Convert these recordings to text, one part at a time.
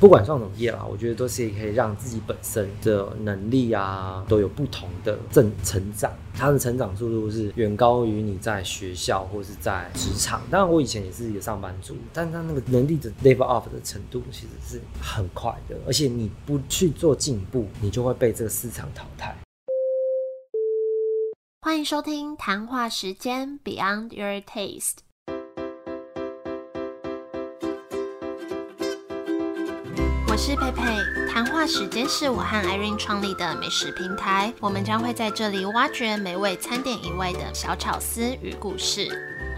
不管上什么业啦，我觉得都是可以让自己本身的能力啊都有不同的正成长。它的成长速度是远高于你在学校或是在职场。当然，我以前也是一个上班族，但他那个能力的 level up 的程度其实是很快的，而且你不去做进步，你就会被这个市场淘汰。欢迎收听谈话时间 Beyond Your Taste。是佩佩，谈话时间是我和 Irene 创立的美食平台，我们将会在这里挖掘美味餐点以外的小巧思与故事。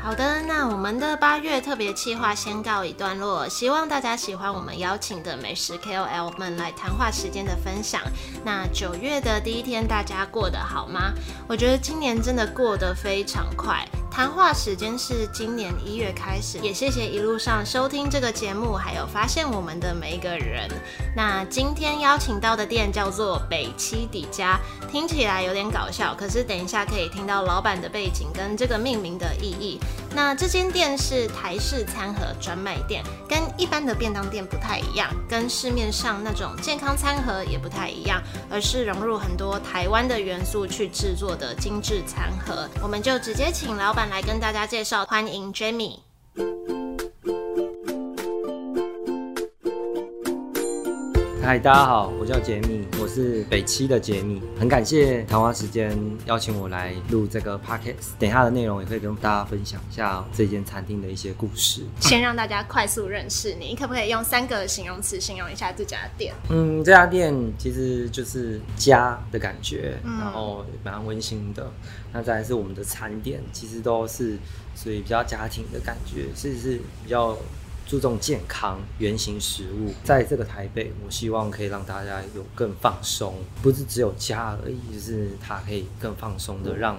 好的，那我们的八月特别企划先告一段落，希望大家喜欢我们邀请的美食 KOL 们来谈话时间的分享。那九月的第一天，大家过得好吗？我觉得今年真的过得非常快。谈话时间是今年一月开始，也谢谢一路上收听这个节目，还有发现我们的每一个人。那今天邀请到的店叫做北七底家，听起来有点搞笑，可是等一下可以听到老板的背景跟这个命名的意义。那这间店是台式餐盒专卖店，跟一般的便当店不太一样，跟市面上那种健康餐盒也不太一样，而是融入很多台湾的元素去制作的精致餐盒。我们就直接请老板来跟大家介绍，欢迎 Jamie。嗨，大家好，我叫杰米，我是北七的杰米，很感谢谈话时间邀请我来录这个 podcast。等下的内容也可以跟大家分享一下这间餐厅的一些故事。先让大家快速认识你，可不可以用三个形容词形容一下这家店？嗯，这家店其实就是家的感觉，然后蛮温馨的。那再来是我们的餐点，其实都是属于比较家庭的感觉，其实是比较。注重健康、原形食物，在这个台北，我希望可以让大家有更放松，不是只有家而已，就是它可以更放松的，让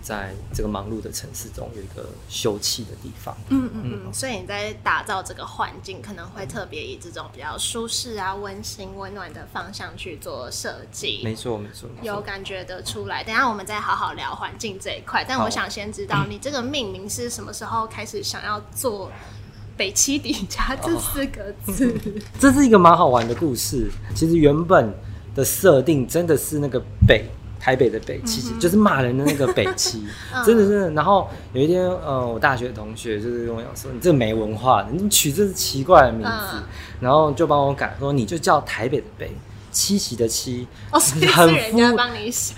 在这个忙碌的城市中有一个休憩的地方。嗯嗯嗯。所以你在打造这个环境，可能会特别以这种比较舒适啊、温馨、温暖的方向去做设计。没错没错，有感觉得出来。等下我们再好好聊环境这一块。但我想先知道，你这个命名是什么时候开始想要做？北七底家这四个字，这是一个蛮好玩的故事。其实原本的设定真的是那个北台北的北七，就是骂人的那个北七，真的是。然后有一天，呃，我大学同学就是跟我讲说：“你这没文化，你取这是奇怪的名字。”然后就帮我改，说：“你就叫台北的北。”七夕的七，很符，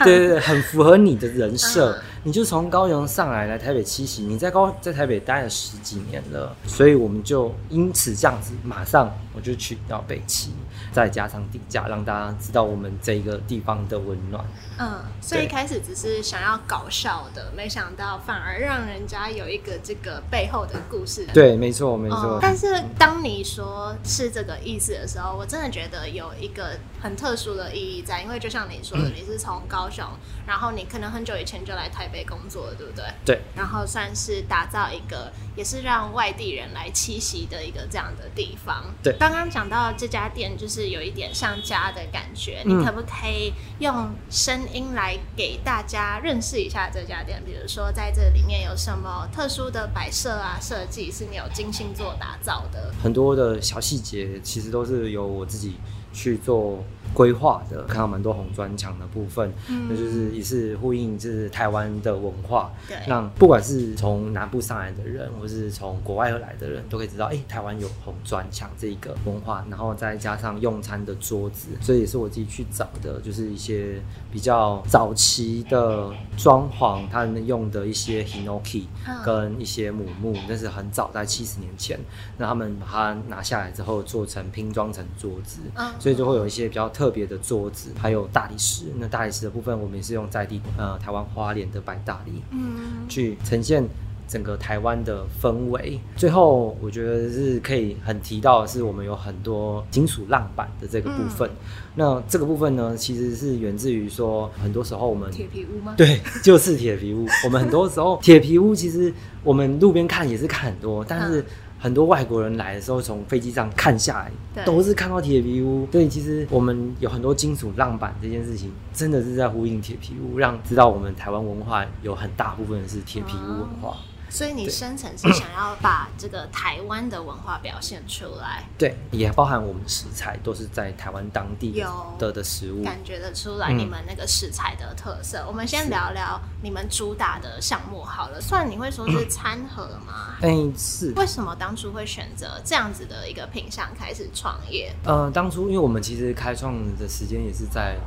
对对对，很符合你的人设。你就从高雄上来来台北七夕，你在高在台北待了十几年了，所以我们就因此这样子，马上我就去到北七，再加上底价，让大家知道我们这个地方的温暖。嗯，所以一开始只是想要搞笑的，没想到反而让人家有一个这个背后的故事。对，没错没错。但是当你说是这个意思的时候，我真的觉得有一个。很特殊的意义在，因为就像你说的，你是从高雄，然后你可能很久以前就来台北工作了，对不对？对。然后算是打造一个，也是让外地人来栖息的一个这样的地方。对。刚刚讲到这家店，就是有一点像家的感觉，你可不可以用声音来给大家认识一下这家店？比如说在这里面有什么特殊的摆设啊、设计是你有精心做打造的？很多的小细节其实都是由我自己。去做规划的，看到蛮多红砖墙的部分，那就是也是呼应就是台湾的文化，让不管是从南部上来的人，或是从国外而来的人，都可以知道，哎，台湾有红砖墙这一个文化，然后再加上用餐的桌子，所以也是我自己去找的，就是一些比较早期的装潢，他们用的一些 hinoki 跟一些母木，那是很早在七十年前，那他们把它拿下来之后做成拼装成桌子。嗯。所以就会有一些比较特别的桌子，还有大理石。那大理石的部分，我们也是用在地呃台湾花莲的白大理，嗯，去呈现整个台湾的氛围。最后，我觉得是可以很提到的是，我们有很多金属浪板的这个部分。那这个部分呢，其实是源自于说，很多时候我们铁皮屋吗？对，就是铁皮屋。我们很多时候 铁皮屋，其实我们路边看也是看很多，但是。很多外国人来的时候，从飞机上看下来，都是看到铁皮屋。所以其实我们有很多金属浪板这件事情，真的是在呼应铁皮屋，让知道我们台湾文化有很大部分是铁皮屋文化。所以你深层是想要把这个台湾的文化表现出来，对，也包含我们食材都是在台湾当地的的食物，感觉得出来你们那个食材的特色。我们先聊聊你们主打的项目好了，算你会说是餐盒吗？哎，是。为什么当初会选择这样子的一个品相开始创业？呃，当初因为我们其实开创的时间也是在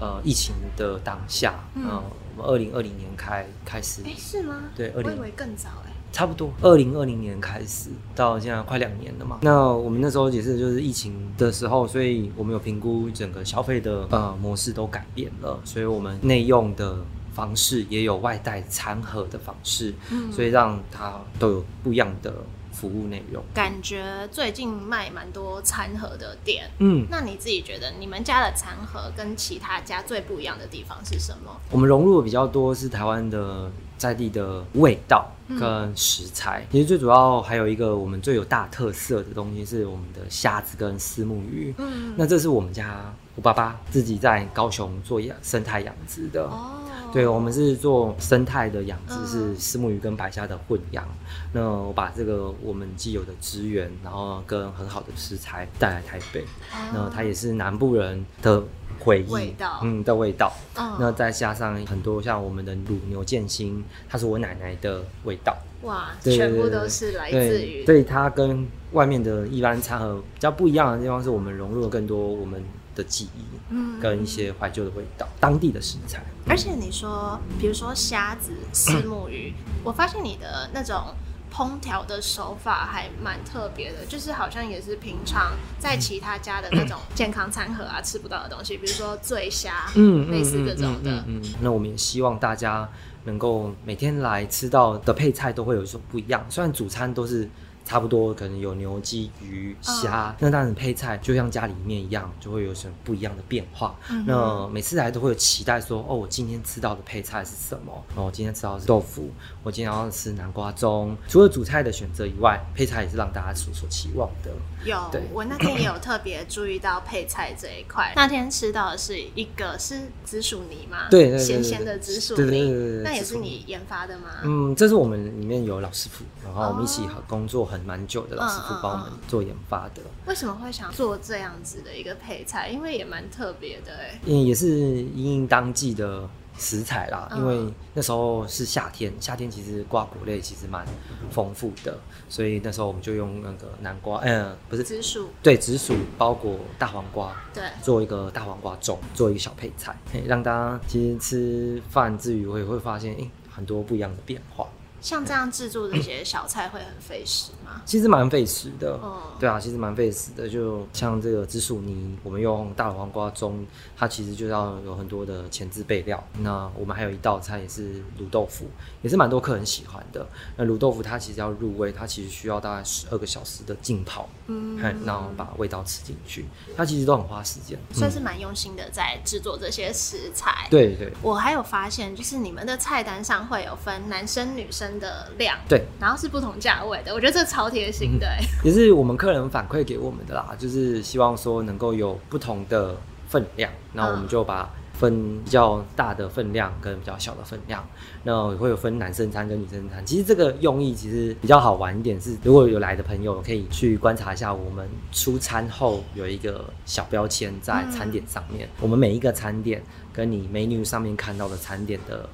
呃疫情的当下，嗯。我们二零二零年开开始，哎，是吗？对，我以为更早哎，差不多二零二零年开始到现在快两年了嘛。那我们那时候也是就是疫情的时候，所以我们有评估整个消费的呃模式都改变了，所以我们内用的方式也有外带餐盒的方式，嗯，所以让它都有不一样的。服务内容，感觉最近卖蛮多餐盒的店，嗯，那你自己觉得你们家的餐盒跟其他家最不一样的地方是什么？我们融入的比较多是台湾的在地的味道跟食材，其实最主要还有一个我们最有大特色的东西是我们的虾子跟丝木鱼，嗯，那这是我们家我爸爸自己在高雄做养生态养殖的。哦。对，我们是做生态的养殖，是丝木鱼跟白虾的混养。那我把这个我们既有的资源，然后跟很好的食材带来台北。那它也是南部人的回忆，嗯的味道。那再加上很多像我们的卤牛腱心，它是我奶奶的味道。哇，全部都是来自于。所以它跟外面的一般餐盒比较不一样的地方，是我们融入了更多我们。的记忆，嗯，跟一些怀旧的味道，当地的食材。而且你说，比如说虾子、丝木鱼，我发现你的那种烹调的手法还蛮特别的，就是好像也是平常在其他家的那种健康餐盒啊吃不到的东西，比如说醉虾，嗯，类似这种的。嗯，那我们也希望大家能够每天来吃到的配菜都会有一种不一样，虽然主餐都是。差不多可能有牛、鸡、鱼、虾，那当然配菜就像家里面一样，就会有什么不一样的变化。那每次来都会有期待，说哦，我今天吃到的配菜是什么？哦，我今天吃到是豆腐，我今天要吃南瓜盅。除了主菜的选择以外，配菜也是让大家所所期望的。有，我那天也有特别注意到配菜这一块。那天吃到的是一个是紫薯泥吗？对，咸咸的紫薯泥，那也是你研发的吗？嗯，这是我们里面有老师傅，然后我们一起工作很。蛮久的老师傅帮我们做研发的。为什么会想做这样子的一个配菜？因为也蛮特别的哎。嗯，也是因应当季的食材啦。因为那时候是夏天，夏天其实瓜果类其实蛮丰富的，所以那时候我们就用那个南瓜，嗯，不是紫薯，对，紫薯包裹大黄瓜，对，做一个大黄瓜粽，做一个小配菜，让大家其实吃饭之余会会发现，哎，很多不一样的变化。像这样制作这些小菜会很费时吗？其实蛮费时的，对啊，其实蛮费时的。就像这个紫薯泥，我们用大黄瓜中，它其实就要有很多的前置备料。那我们还有一道菜也是卤豆腐，也是蛮多客人喜欢的。那卤豆腐它其实要入味，它其实需要大概十二个小时的浸泡，嗯，然后把味道吃进去，它其实都很花时间。算是蛮用心的在制作这些食材。对对，我还有发现，就是你们的菜单上会有分男生女生。的量对，然后是不同价位的，我觉得这超贴心的，也是我们客人反馈给我们的啦，就是希望说能够有不同的分量，那我们就把分比较大的分量跟比较小的分量，那会有分男生餐跟女生餐。其实这个用意其实比较好玩一点，是如果有来的朋友可以去观察一下，我们出餐后有一个小标签在餐点上面，我们每一个餐点跟你 menu 上面看到的餐点的。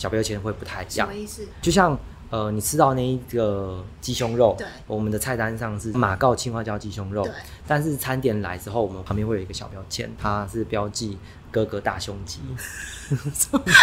小标签会不太一样，什么意思？就像呃，你吃到那一个鸡胸肉，对，我们的菜单上是马告青花椒鸡胸肉，对，但是餐点来之后，我们旁边会有一个小标签，它是标记。哥哥大胸肌，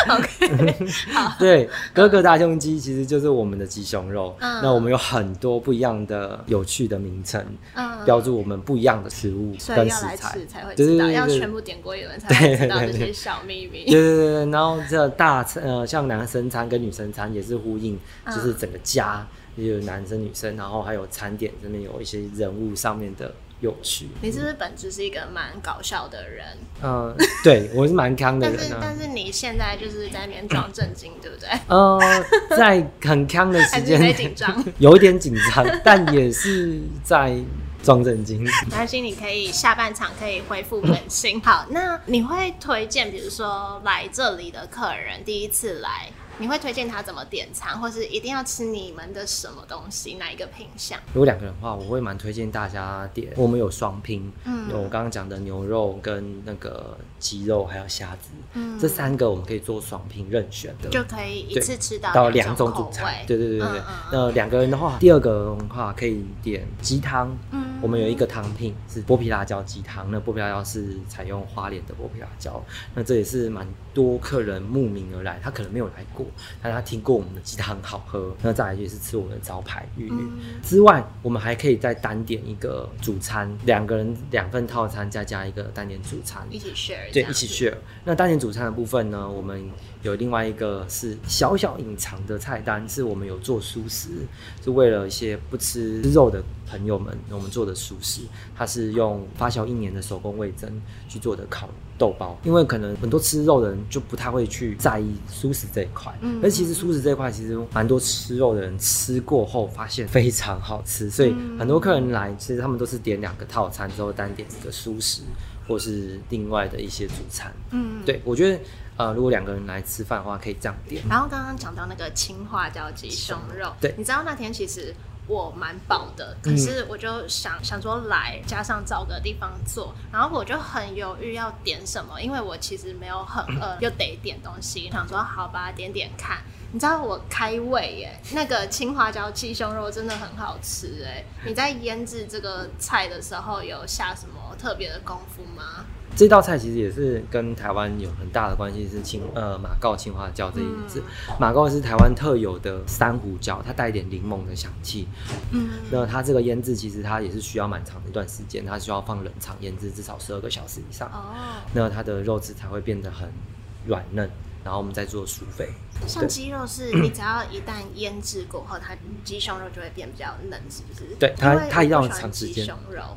OK，好，对，哥哥大胸肌其实就是我们的鸡胸肉。嗯。那我们有很多不一样的有趣的名称，嗯。标注我们不一样的食物跟食材，才会知道要全部点过一轮才会知道这些小秘密。对对对，然后这大餐呃，像男生餐跟女生餐也是呼应，就是整个家有男生女生，然后还有餐点这边有一些人物上面的。有趣，你是不是本质是一个蛮搞笑的人？嗯，对我是蛮康的人。但是但是你现在就是在那边装正经，对不对？呃，在很康的时间，紧张，有一点紧张，但也是在装正经。担心你可以下半场可以恢复本心。好，那你会推荐，比如说来这里的客人第一次来。你会推荐他怎么点餐，或是一定要吃你们的什么东西，哪一个品相？如果两个人的话，我会蛮推荐大家点。我们有双拼，嗯，有我刚刚讲的牛肉跟那个鸡肉，还有虾子，嗯，这三个我们可以做双拼任选的，就可以一次吃到到两种主菜。对对对对对。那两个人的话，第二个的话可以点鸡汤，嗯。我们有一个汤品是剥皮辣椒鸡汤，那剥皮辣椒是采用花莲的剥皮辣椒，那这也是蛮多客人慕名而来，他可能没有来过，但他听过我们的鸡汤很好喝，那再来就是吃我们的招牌玉女之外，我们还可以再单点一个主餐，两个人两份套餐再加一个单点主餐，一起 share，对，一起 share。那单点主餐的部分呢，我们有另外一个是小小隐藏的菜单，是我们有做素食，是为了一些不吃肉的朋友们，我们做。的素食，它是用发酵一年的手工味增去做的烤豆包，因为可能很多吃肉的人就不太会去在意素食这一块，嗯，但其实素食这一块其实蛮多吃肉的人吃过后发现非常好吃，所以很多客人来，其实他们都是点两个套餐之后单点一个素食，或是另外的一些主餐，嗯，对我觉得呃，如果两个人来吃饭的话，可以这样点。然后刚刚讲到那个青花椒鸡胸肉，对，你知道那天其实。我蛮饱的，可是我就想想说来，加上找个地方坐，然后我就很犹豫要点什么，因为我其实没有很饿，又得点东西，想说好吧，点点看。你知道我开胃耶，那个青花椒鸡胸肉真的很好吃哎。你在腌制这个菜的时候有下什么特别的功夫吗？这道菜其实也是跟台湾有很大的关系，是青呃马告青花椒这一字。马告是台湾特有的珊瑚椒，它带一点柠檬的香气。嗯，那它这个腌制其实它也是需要蛮长的一段时间，它需要放冷藏腌制至少十二个小时以上。哦，那它的肉质才会变得很软嫩。然后我们再做熟肥，像鸡肉是 你只要一旦腌制过后，它鸡胸肉就会变比较嫩，是不是？对，它它一定要长时间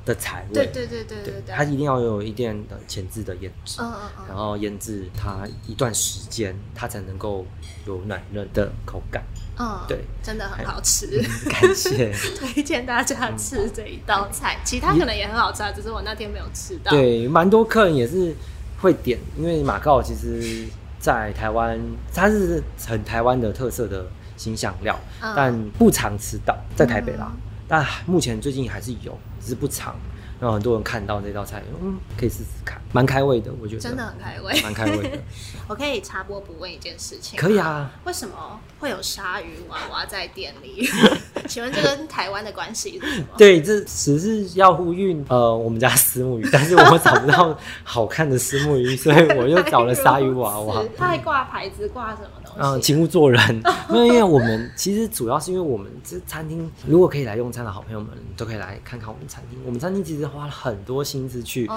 的彩味，对对对对对对，它一定要有一定的前置的腌制，嗯嗯嗯，然后腌制它一段时间，它才能够有奶嫩的口感，嗯，对，真的很好吃，感谢，推荐大家吃这一道菜，其他可能也很好吃，只是我那天没有吃到。对，蛮多客人也是会点，因为马告其实。在台湾，它是很台湾的特色的新香料，但不常吃到，在台北啦。但目前最近还是有，只是不常。让很多人看到这道菜，嗯，可以试试看，蛮开胃的，我觉得真的很开胃，蛮开胃的。我可以插播不问一件事情，可以啊？为什么会有鲨鱼娃娃在店里？请问这跟台湾的关系是什么？对，这只是要呼吁呃，我们家私木鱼，但是我们找不到好看的私木鱼，所以我又找了鲨鱼娃娃。他还挂牌子，挂什么东西？嗯，请勿做人。因为我们其实主要是因为我们这餐厅，如果可以来用餐的好朋友们，都可以来看看我们餐厅。我们餐厅其实。花了很多心思去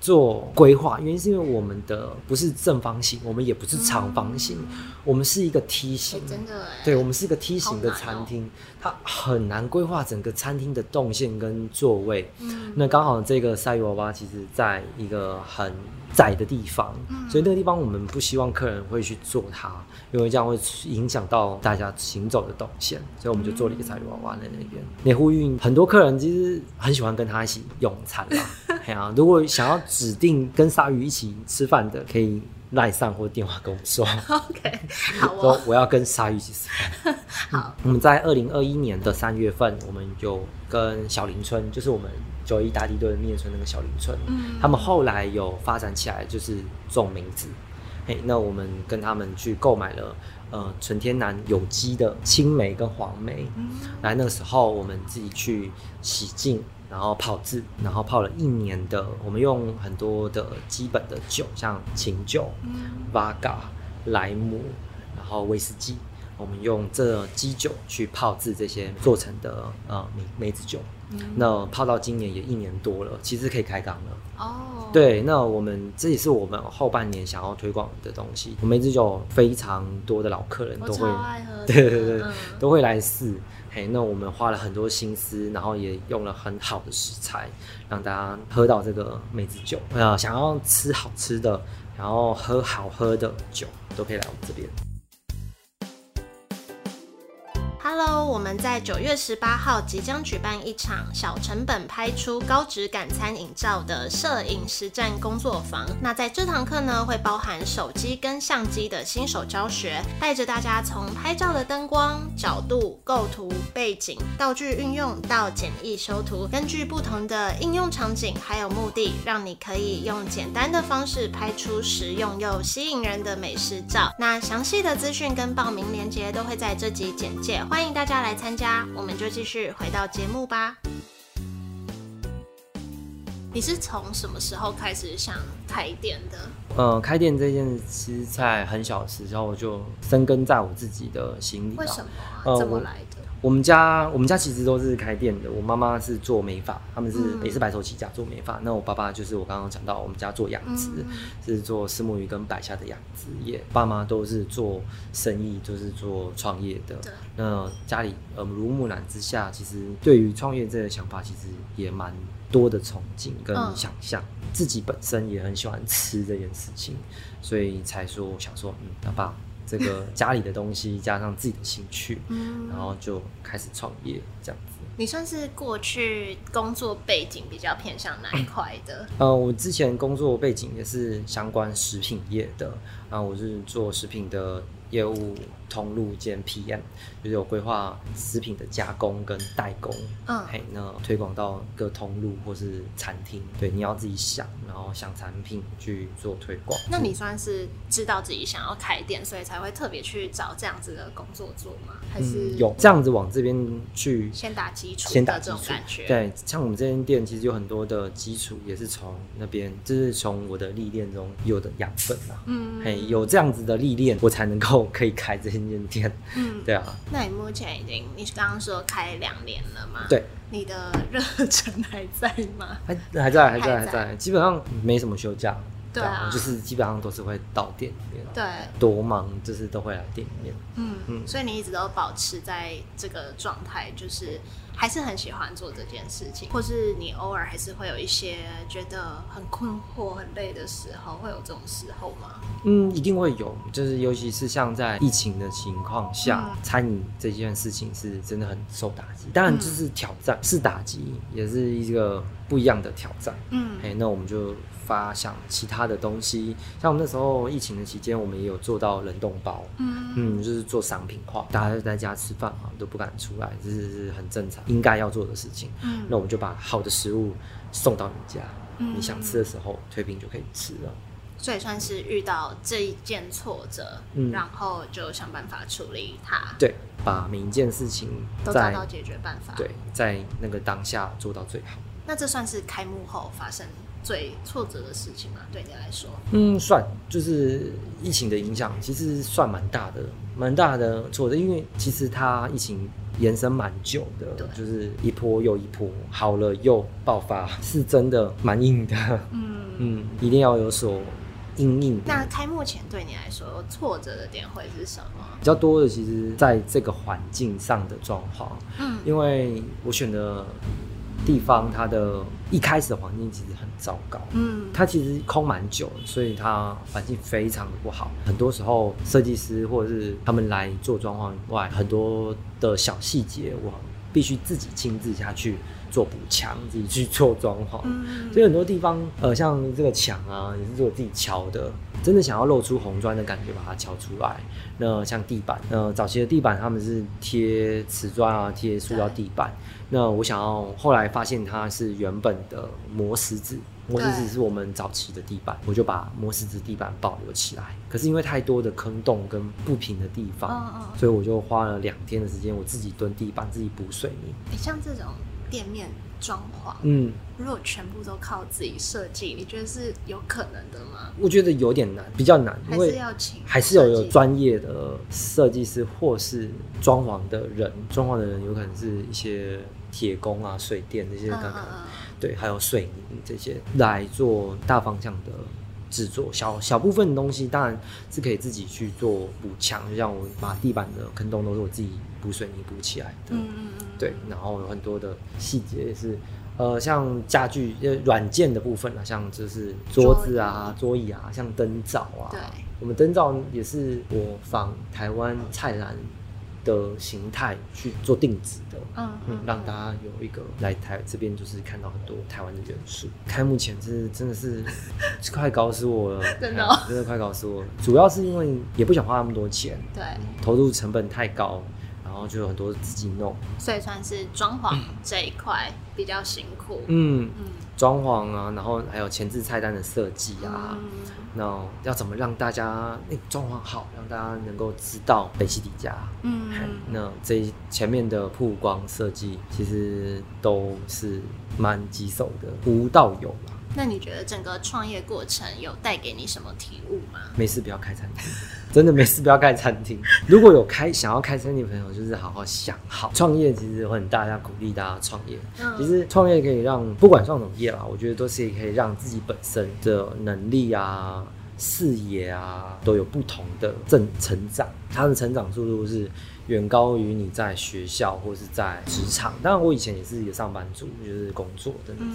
做规划，原因是因为我们的不是正方形，我们也不是长方形，我们是一个梯形。真的，对我们是一个梯形的餐厅，它很难规划整个餐厅的动线跟座位。嗯，那刚好这个鲨鱼娃娃其实在一个很。窄的地方，所以那个地方我们不希望客人会去坐它，因为这样会影响到大家行走的动线，所以我们就做了一个鲨鱼娃娃在那边。也呼吁很多客人其实很喜欢跟他一起用餐啦。哎呀，如果想要指定跟鲨鱼一起吃饭的，可以赖上或电话跟我们说。OK，好，说我要跟鲨鱼一起吃饭。好，我们在二零二一年的三月份，我们就跟小林村，就是我们。九一大地队面村那个小林村，嗯，他们后来有发展起来，就是种名字。嘿，那我们跟他们去购买了呃纯天然有机的青梅跟黄梅，来那个时候我们自己去洗净，然后泡制，然后泡了一年的，我们用很多的基本的酒，像琴酒、v 嘎、莱姆，然后威士忌，我们用这基酒去泡制这些做成的呃梅梅子酒。那泡到今年也一年多了，其实可以开缸了。哦，对，那我们这也是我们后半年想要推广的东西。我们梅子酒非常多的老客人都会，对对对，都会来试。嘿，那我们花了很多心思，然后也用了很好的食材，让大家喝到这个梅子酒。呃，想要吃好吃的，然后喝好喝的酒，都可以来我们这边。我们在九月十八号即将举办一场小成本拍出高质感餐饮照的摄影实战工作坊。那在这堂课呢，会包含手机跟相机的新手教学，带着大家从拍照的灯光角度、构图、背景、道具运用到简易修图，根据不同的应用场景还有目的，让你可以用简单的方式拍出实用又吸引人的美食照。那详细的资讯跟报名链接都会在这集简介，欢迎大家来参加。我们就继续回到节目吧。你是从什么时候开始想开店的？呃，开店这件事在很小的时候就生根在我自己的心里。为什么？怎么来的？我们家我们家其实都是开店的，我妈妈是做美发，他们是也是白手起家做美发。那我爸爸就是我刚刚讲到，我们家做养殖，是做石目鱼跟白虾的养殖业。爸妈都是做生意，就是做创业的。那家里耳濡目染之下，其实对于创业这个想法，其实也蛮多的憧憬跟想象。自己本身也很喜欢吃这件事情，所以才说想说，嗯，那爸。这个家里的东西加上自己的兴趣，嗯，然后就开始创业这样子。你算是过去工作背景比较偏向哪一块的？呃，我之前工作背景也是相关食品业的，啊，我是做食品的业务。通路兼 PM，就是有规划食品的加工跟代工，嗯，嘿，那推广到各通路或是餐厅，对，你要自己想，然后想产品去做推广。那你算是知道自己想要开店，所以才会特别去找这样子的工作做吗？还是有这样子往这边去先打基础，先打这种感觉？对，像我们这间店其实有很多的基础，也是从那边，就是从我的历练中有的养分嘛。嗯，嘿，有这样子的历练，我才能够可以开这间。店，嗯，对啊。那你目前已经，你刚刚说开两年了吗？对。你的热忱还在吗？还还在，还在，还在。基本上没什么休假。对啊，就是基本上都是会到店里面。对。多忙，就是都会来店里面。嗯嗯。所以你一直都保持在这个状态，就是。还是很喜欢做这件事情，或是你偶尔还是会有一些觉得很困惑、很累的时候，会有这种时候吗？嗯，一定会有，就是尤其是像在疫情的情况下，餐饮这件事情是真的很受打击。当然，就是挑战是打击，也是一个不一样的挑战。嗯，哎，那我们就。发想其他的东西，像我们那时候疫情的期间，我们也有做到冷冻包，嗯嗯，就是做商品化，大家在家吃饭嘛，都不敢出来，这是很正常，应该要做的事情。嗯，那我们就把好的食物送到你家，你想吃的时候退冰就可以吃了。所以算是遇到这一件挫折，嗯，然后就想办法处理它。对，把每一件事情都找到解决办法。对，在那个当下做到最好。那这算是开幕后发生。最挫折的事情嘛，对你来说，嗯，算就是疫情的影响，其实算蛮大的，蛮大的挫折。因为其实它疫情延伸蛮久的，就是一波又一波，好了又爆发，是真的蛮硬的。嗯嗯，一定要有所应应。那开幕前对你来说挫折的点会是什么？比较多的，其实在这个环境上的状况。嗯，因为我选的。地方它的一开始的环境其实很糟糕，嗯，它其实空蛮久，所以它环境非常的不好。很多时候设计师或者是他们来做装潢以外，很多的小细节我必须自己亲自下去做补墙，自己去做装潢。所以很多地方，呃，像这个墙啊，也是我自己敲的。真的想要露出红砖的感觉，把它敲出来。那像地板，呃，早期的地板他们是贴瓷砖啊，贴塑料地板。那我想要后来发现它是原本的磨石子，磨石子是我们早期的地板，我就把磨石子地板保留起来。可是因为太多的坑洞跟不平的地方，所以我就花了两天的时间，我自己蹲地板，自己补水泥。哎，像这种店面装潢，嗯，如果全部都靠自己设计，你觉得是有可能的吗？我觉得有点难，比较难，还是要请，还是要有专业的设计师或是装潢的人，装潢的人有可能是一些。铁工啊，水电这些，刚刚对，还有水泥这些来做大方向的制作，小小部分的东西当然是可以自己去做补墙，就像我把地板的坑洞都是我自己补水泥补起来的，嗯嗯嗯，对，然后有很多的细节也是，呃，像家具呃软件的部分啊，像就是桌子啊、桌椅啊，像灯罩啊，对，我们灯罩也是我仿台湾菜篮。的形态去做定制的，嗯嗯，让大家有一个来台这边就是看到很多台湾的元素。开幕前是真的是快搞死我了，真的真的快搞死我了。主要是因为也不想花那么多钱，对，投入成本太高。然后就有很多自己弄，所以算是装潢这一块比较辛苦。嗯嗯，装潢啊，然后还有前置菜单的设计啊，那要怎么让大家那装潢好，让大家能够知道北西底家。嗯，那这前面的曝光设计其实都是蛮棘手的，无到有嘛。那你觉得整个创业过程有带给你什么体悟吗？没事，不要开餐厅，真的没事，不要开餐厅。如果有开想要开餐厅的朋友，就是好好想好创业，其实很大家鼓励大家创业。嗯，其实创业可以让不管创什么业啦，我觉得都是可以让自己本身的能力啊、视野啊都有不同的正成长，它的成长速度是。远高于你在学校或是在职场。当然，我以前也是一个上班族，就是工作等等。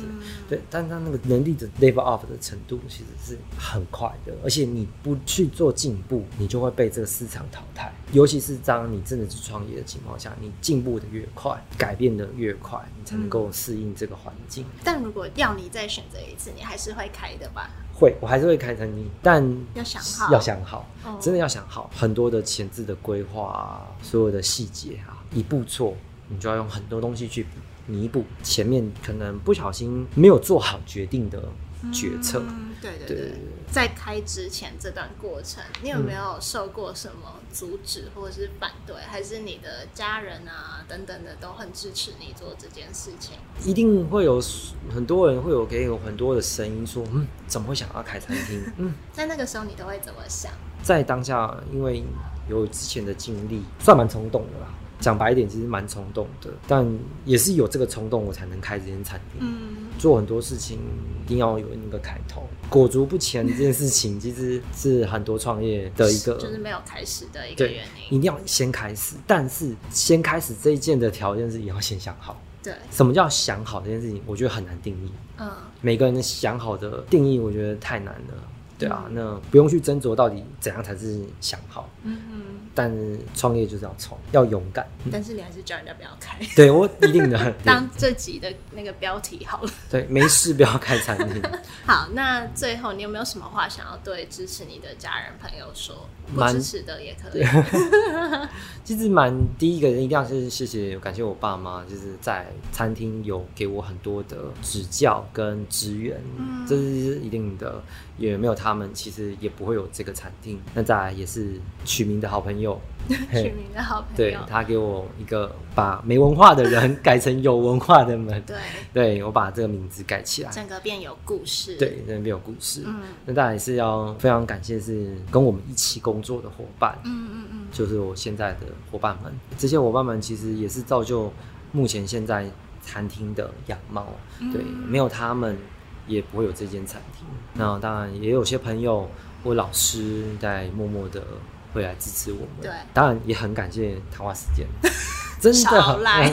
对，但是他那个能力的 level up 的程度其实是很快的，而且你不去做进步，你就会被这个市场淘汰。尤其是当你真的是创业的情况下，你进步的越快，改变的越快，你才能够适应这个环境。但如果要你再选择一次，你还是会开的吧？会，我还是会开餐厅，但要想好，要想好，真的要想好很多的前置的规划，所有的细节啊，一步错，你就要用很多东西去弥补前面可能不小心没有做好决定的。决策，对对对，在开之前这段过程，你有没有受过什么阻止或者是反对，还是你的家人啊等等的都很支持你做这件事情？一定会有很多人会有给有很多的声音说，嗯，怎么会想要开餐厅？嗯，在那个时候你都会怎么想？在当下，因为有之前的经历，算蛮冲动的啦。讲白一点，其实蛮冲动的，但也是有这个冲动，我才能开这间餐厅。嗯，做很多事情一定要有那个开头，裹足不前这件事情，其实是很多创业的一个，就是没有开始的一个原因。一定要先开始，但是先开始这一件的条件是也要先想好。对，什么叫想好这件事情？我觉得很难定义。嗯，每个人的想好的定义，我觉得太难了。对啊，那不用去斟酌到底怎样才是想好。嗯嗯。但创业就是要冲，要勇敢。但是你还是叫人家不要开。对我一定的。当这集的那个标题好了。对，没事，不要开餐厅。好，那最后你有没有什么话想要对支持你的家人朋友说？不支持的也可以。其实蛮第一个人一定要是谢谢感谢我爸妈，就是在餐厅有给我很多的指教跟支援，这是一定的。也没有他们，其实也不会有这个餐厅。那再来也是取名的好朋友。取名的好朋友，对他给我一个把没文化的人改成有文化的门，对，对我把这个名字改起来，整个变有故事，对，整个变有故事。嗯，那当然是要非常感谢是跟我们一起工作的伙伴，嗯嗯嗯，就是我现在的伙伴们，这些伙伴们其实也是造就目前现在餐厅的样貌，对，没有他们也不会有这间餐厅。那当然也有些朋友或老师在默默的。会来支持我们，对，当然也很感谢谈话时间，真的来，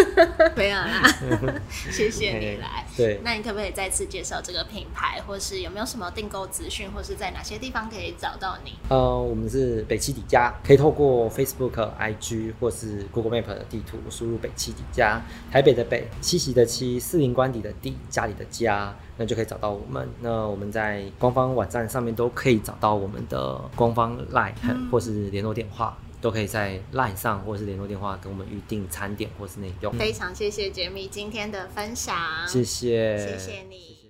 没有啦，谢谢你来。对，那你可不可以再次介绍这个品牌，或是有没有什么订购资讯，或是在哪些地方可以找到你？呃，我们是北七底家，可以透过 Facebook、IG 或是 Google Map 的地图输入北七底家，台北的北，七夕的七，四零官邸的地，家里的家。那就可以找到我们。那我们在官方网站上面都可以找到我们的官方 LINE 或是联络电话，都可以在 LINE 上或是联络电话跟我们预定餐点或是内容。非常谢谢杰米今天的分享，谢谢，谢谢你。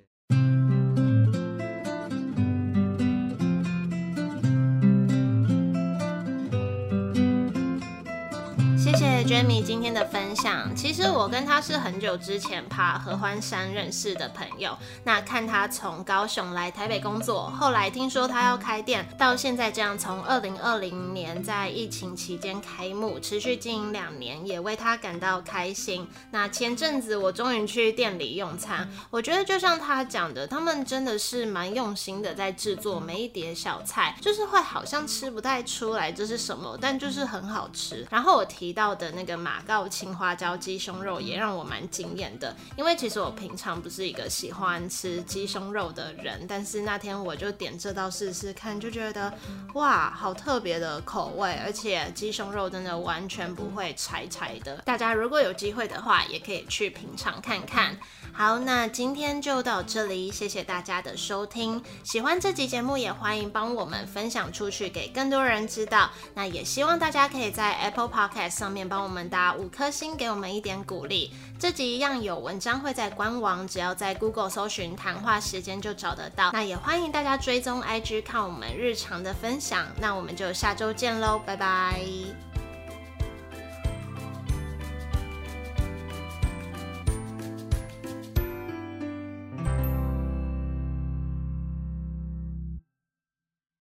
Jamie 今天的分享，其实我跟他是很久之前爬合欢山认识的朋友。那看他从高雄来台北工作，后来听说他要开店，到现在这样从二零二零年在疫情期间开幕，持续经营两年，也为他感到开心。那前阵子我终于去店里用餐，我觉得就像他讲的，他们真的是蛮用心的在制作每一碟小菜，就是会好像吃不太出来这是什么，但就是很好吃。然后我提到的。那个马告青花椒鸡胸肉也让我蛮惊艳的。因为其实我平常不是一个喜欢吃鸡胸肉的人，但是那天我就点这道试试看，就觉得哇，好特别的口味，而且鸡胸肉真的完全不会柴柴的。大家如果有机会的话，也可以去品尝看看。好，那今天就到这里，谢谢大家的收听。喜欢这集节目，也欢迎帮我们分享出去，给更多人知道。那也希望大家可以在 Apple Podcast 上面帮我们打五颗星，给我们一点鼓励。这集一样有文章会在官网，只要在 Google 搜寻“谈话时间”就找得到。那也欢迎大家追踪 IG 看我们日常的分享。那我们就下周见喽，拜拜。